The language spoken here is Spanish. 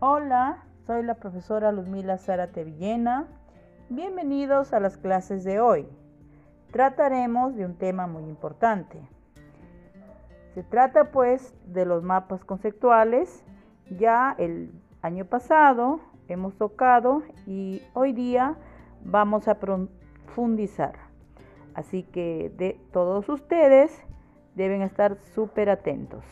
Hola, soy la profesora Luzmila Zárate Villena. Bienvenidos a las clases de hoy. Trataremos de un tema muy importante. Se trata pues de los mapas conceptuales. Ya el año pasado hemos tocado y hoy día vamos a profundizar. Así que de todos ustedes deben estar súper atentos.